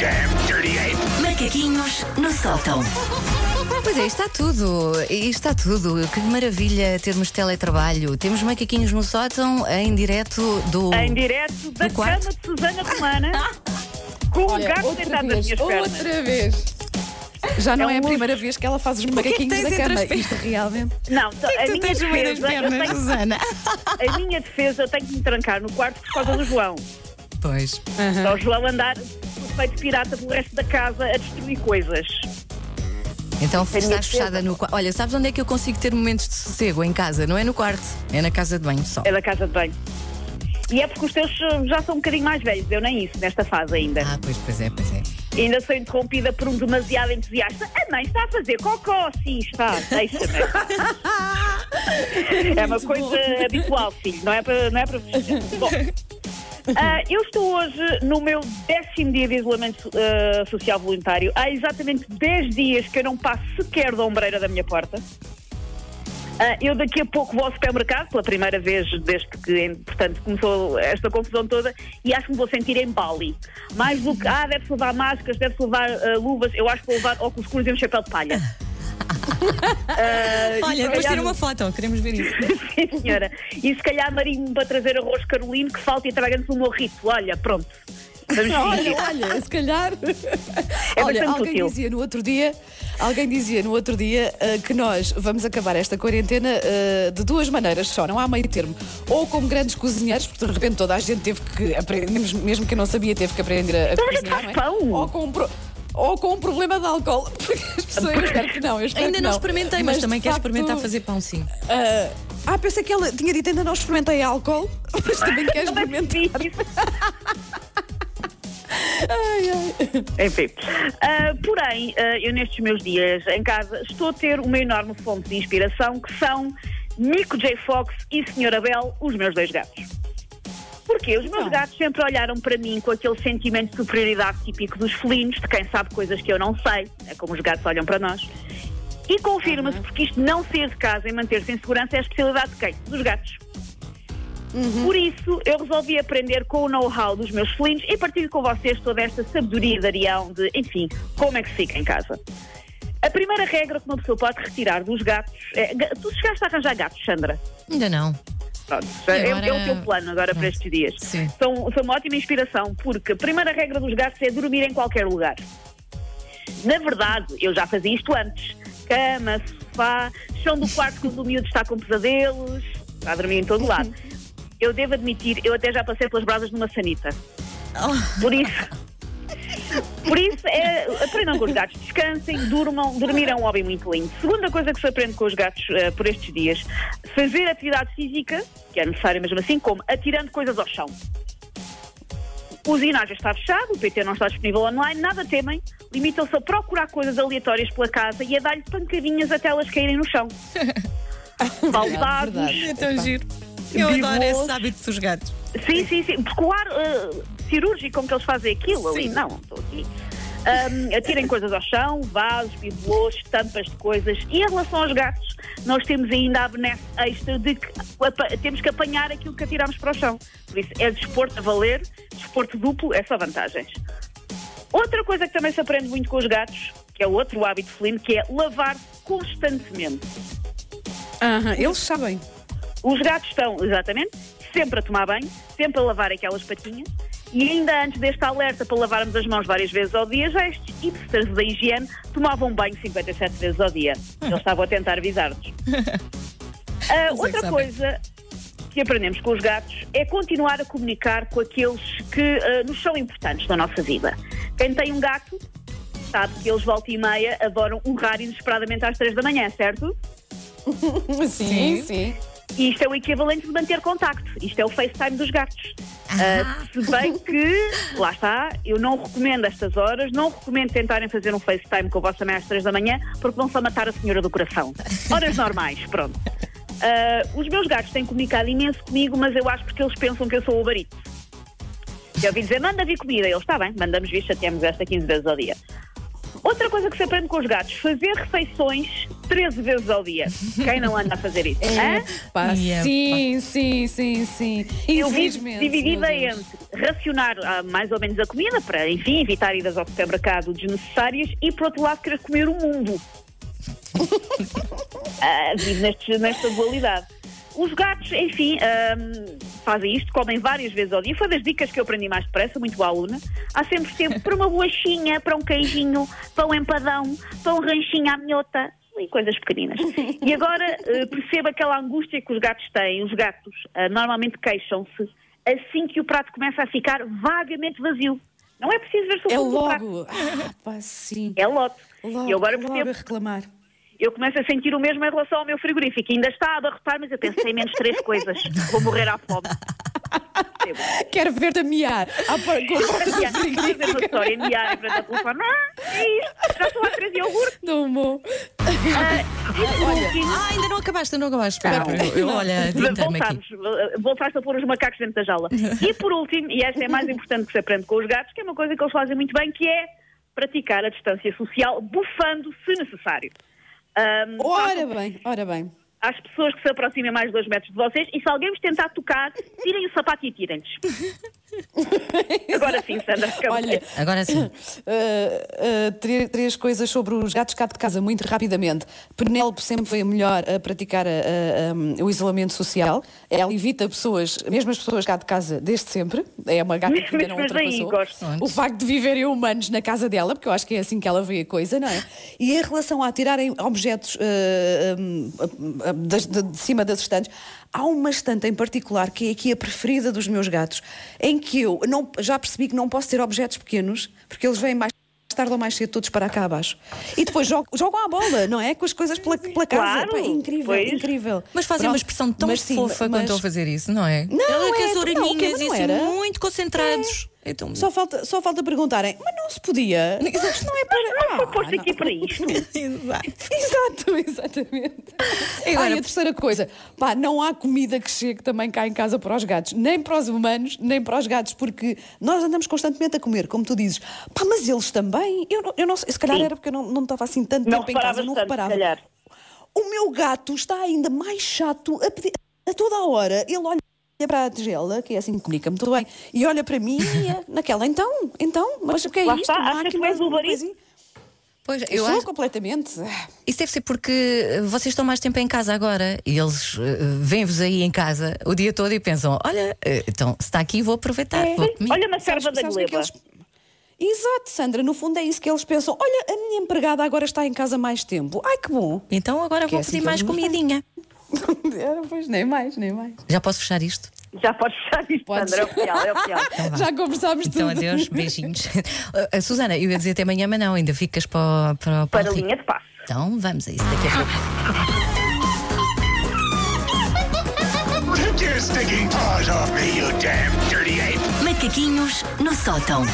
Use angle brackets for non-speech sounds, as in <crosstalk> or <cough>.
damn dirty ape! Macaquinhos no sótão. Pois é, está tudo. E Está tudo. Que maravilha termos teletrabalho. Temos macaquinhos no sótão em direto do. Em direto da Do quarto? cama de Susana Romana, com o Olha, gato outra sentado nas vez, minhas pernas. outra vez. Já não É é, um a luxo. primeira vez que ela faz os é macaquinhos tens da entre cama. as pernas? Isto realmente. Não, a Tu minha defesa, eu pernas, tenho- Susana. <laughs> a minha defesa, eu tenho que me trancar no quarto por causa do João. Pois. Só o João andar feito pirata pelo resto da casa a destruir coisas. Então estás fechada no quarto. Olha, sabes onde é que eu consigo ter momentos de sossego? Em casa. Não é no quarto, é na casa de banho só. É da casa de banho. E é porque os teus uh, já são um bocadinho mais velhos, eu nem isso, nesta fase ainda. Ah, pois, pois é, pois é. E ainda sou interrompida por um demasiado entusiasta. A mãe está a fazer cocó, sim, está, deixa-me. <laughs> é uma coisa habitual, filho, não é para, não é para. Bom, ah, eu estou hoje no meu décimo dia de isolamento ah, social voluntário. Há exatamente 10 dias que eu não passo sequer da ombreira da minha porta. Ah, eu daqui a pouco vou ao supermercado, pela primeira vez desde que, portanto, começou esta confusão toda, e acho que me vou sentir em Bali. Mais do que, ah, deve-se levar máscaras, deve-se levar luvas, eu acho que vou levar óculos escuros e um chapéu de palha. E Olha, depois calhar- tira uma foto, queremos ver isso. <laughs> Sim, senhora. E se calhar marinho para trazer arroz carolino que falta e trabalhando no morrito. Olha, pronto. Vamos Olha, olha, se calhar. <laughs> É olha, alguém útil. dizia no outro dia, alguém dizia no outro dia ah, que nós vamos acabar esta quarentena ah, de duas maneiras só, não há meio termo. Ou como grandes cozinheiros, porque de repente toda a gente teve que aprender, mesmo- quem não sabia, teve que aprender a, a gente cozinhar, não é? pão. Ou com um pro- ou com um problema de álcool. <laughs> Porque as pessoas, eu espero que não. Eu espero Ainda que não experimentei, mas, de também quero facto, experimentar fazer pão, sim. ah, ah, pensei que ela tinha dito ainda não experimentei álcool, <laughs> mas também quer Não é experimentar. <laughs> Ai, ai. Enfim. Ah, porém, ah, eu nestes meus dias em casa estou a ter uma enorme fonte de inspiração que são Nico J. Fox e Sra. Bell, os meus dois gatos. Porque os meus Então. gatos sempre olharam para mim com aquele sentimento de superioridade típico dos felinos, de quem sabe coisas que eu não sei, é como os gatos olham para nós. E confirma-se porque isto não sair de casa e manter-se em segurança é a especialidade de quem? Dos gatos. Por isso, eu resolvi aprender com o know-how dos meus felinos e partilho com vocês toda esta sabedoria de Arião de, enfim, como é que se fica em casa. A primeira regra que uma pessoa pode retirar dos gatos é. Tu chegaste a arranjar gatos, Sandra? Ainda não. Pronto, é, agora- é o teu plano agora para Pronto. estes dias. Sim. São, são uma ótima inspiração, porque a primeira regra dos gatos é dormir em qualquer lugar. Na verdade, eu já fazia isto antes. Cama, sofá, chão do quarto quando o miúdo está com pesadelos, está a dormir em todo lado. <laughs> Eu devo admitir, eu até já passei pelas brasas numa sanita. Por isso. Por isso, é, aprendam com os gatos, descansem, durmam. Dormir é um hobby muito lindo. Segunda coisa que se aprende com os gatos eh, por estes dias: fazer atividade física, que é necessário mesmo assim, como atirando coisas ao chão. O ginásio está fechado, o PT não está disponível online, nada temem, limitam-se a procurar coisas aleatórias pela casa e a dar-lhe pancadinhas até elas caírem no chão. <laughs> Baldados. É tão giro. Eu Biblos. adoro esse hábito dos gatos. Sim, sim, sim. Porque o ar eh, cirúrgico como que eles fazem aquilo ali, não, estou aqui. Ahm, atirem coisas ao chão, vasos, bibelôs, tampas de coisas. E em relação aos gatos, nós temos ainda a benesse extra de que temos que apanhar aquilo que atiramos para o chão. Por isso, é desporto a valer, desporto duplo, é só vantagens. Outra coisa que também se aprende muito com os gatos, que é outro hábito felino, que é lavar constantemente. Aham, Eles sabem. Os gatos estão, exatamente, sempre a tomar banho, sempre a lavar aquelas patinhas. E ainda antes deste alerta para lavarmos as mãos várias vezes ao dia, já estes hipsters da higiene tomavam banho 57 vezes ao dia. Eles estavam a tentar avisar-nos. <laughs> Ah, é outra coisa que aprendemos com os gatos é continuar a comunicar com aqueles que ah, nos são importantes na nossa vida. Quem tem um gato sabe que eles volta e meia adoram urrar inesperadamente às três da manhã, certo? <laughs> Sim, sim. E isto é o equivalente de manter contacto. Isto é o FaceTime dos gatos. Ah, se bem que, lá está, eu não recomendo estas horas, não recomendo tentarem fazer um FaceTime com a vossa mãe às três da manhã, porque vão só matar a senhora do coração. <laughs> Horas normais, pronto. Ah, os meus gatos têm comunicado imenso comigo, mas eu acho porque eles pensam que eu sou o barito. Eu ouvi dizer, manda vir comida. Eles, está bem, mandamos vir, chateamos esta 15 vezes ao dia. Outra coisa que se aprende com os gatos, fazer refeições 13 vezes ao dia. <laughs> Quem não anda a fazer isso? Pá, E é, sim, sim, sim, sim. Eu vivo dividida entre racionar ah, mais ou menos a comida para, enfim, evitar idas ao supermercado desnecessárias e, por outro lado, querer comer o mundo. <laughs> Ah, vive neste- nesta dualidade. Os gatos, enfim, ahm, fazem isto, comem várias vezes ao dia. Foi das dicas que eu aprendi mais depressa, muito boa aluna. Há sempre tempo para uma bolachinha, para um queijinho, para um empadão, para um ranchinho à minhota e coisas pequeninas. E agora percebo aquela angústia que os gatos têm. Os gatos ah, normalmente queixam-se assim que o prato começa a ficar vagamente vazio. Não é preciso ver se o É logo. Ah, pá, sim. É lote. Logo, e agora logo percebo a reclamar. Eu começo a sentir o mesmo em relação ao meu frigorífico. Ainda está a abarrotar, mas eu pensei menos três coisas. Vou morrer à fome. <laughs> Quero ver-te a miar à por- com a porta do frigorífico. história, miar em frente ao telefone. Ah, é isto, já estou a três iogurte. Não vou. Ah, e por último, Ah, ainda não acabaste, ainda não acabaste. Espera, eu, eu, olha, voltaste a pôr os macacos dentro da jaula. <laughs> E por último, e esta é mais importante que se aprende com os gatos, que é uma coisa que eles fazem muito bem, que é praticar a distância social, bufando se necessário. Ahm, Ora bem, ora bem. às pessoas que se aproximem mais de dois metros de vocês e se alguém vos tentar tocar, tirem o sapato e tirem-lhes. <laughs> <laughs> Agora sim, Sandra, acabou. Olha, Agora sim. uh, uh, três, três coisas sobre os gatos cá de casa, muito rapidamente. Penélope sempre foi a melhor a praticar a- a- um, o isolamento social. Ela evita pessoas, mesmo as pessoas cá de casa, desde sempre. É uma gata que ainda não Mas aí, ultrapassou. gosto. O facto de viverem humanos na casa dela, porque eu acho que é assim que ela vê a coisa, não é? E em relação a tirarem objetos uh, um, das- de, de cima das estantes, há uma estante em particular que é aqui a preferida dos meus gatos, em que eu não, já percebi que não posso ter objetos pequenos, porque eles vêm mais tarde ou mais cedo todos para cá abaixo. E depois jogam, jogam à bola, não é? Com as coisas pela, pela casa. Claro, Pá, é incrível, pois. incrível. Mas fazem uma Pronto, expressão tão mas sim, fofa quando mas- estão a fazer isso, não é? Não, Ela com é, as não, orelhinhas o quê? e assim, era? muito concentrados. Então, Só falta, só falta perguntarem, mas não se podia. <laughs> Isto não é para. Não foi Ah, posto não. aqui para isto. <laughs> Exato, exatamente. <laughs> Agora- Ah, e a terceira coisa, pá, não há comida que chegue também cá em casa para os gatos, nem para os humanos, nem para os gatos, porque nós andamos constantemente a comer, como tu dizes. Pá, mas eles também. Eu, não- eu não sei, se calhar Sim. era porque eu não, não estava assim tanto Não tempo em casa, não tanto, reparava. se calhar. O meu gato está ainda mais chato a, pedir, a toda a hora. Ele olha para a tigela, que é assim que comunica muito bem, e olha para mim e é <laughs> naquela, então, então, mas o que é Lá isto? está, Uma achas que máquina, és o coisinha? Pois, Eu eu sou acho, completamente. isso deve ser porque vocês estão mais tempo em casa agora e eles eh, vêm-vos aí em casa o dia todo e pensam: olha, eh, então se está aqui, vou aproveitar, É. vou comer. Olha uma Sabes- serva da é gleba. eles- Exato, Sandra, no fundo é isso que eles pensam. Olha, a minha empregada agora está em casa mais tempo. Ai, que bom. Então agora Que é vou assim pedir mais eles comidinha. <laughs> Era, pois, nem mais, nem mais. Já posso fechar isto? Já podes fechar isto, Podes. Sandra, é oficial, é oficial. <laughs> vá. Já conversámos Então tudo. adeus, beijinhos. <laughs> Uh, uh, Susana, eu ia dizer até amanhã, mas não, ainda ficas para, o- para, o- para, Para o a linha de passo. Então vamos a isso daqui a pouco. Macaquinhos no sótão.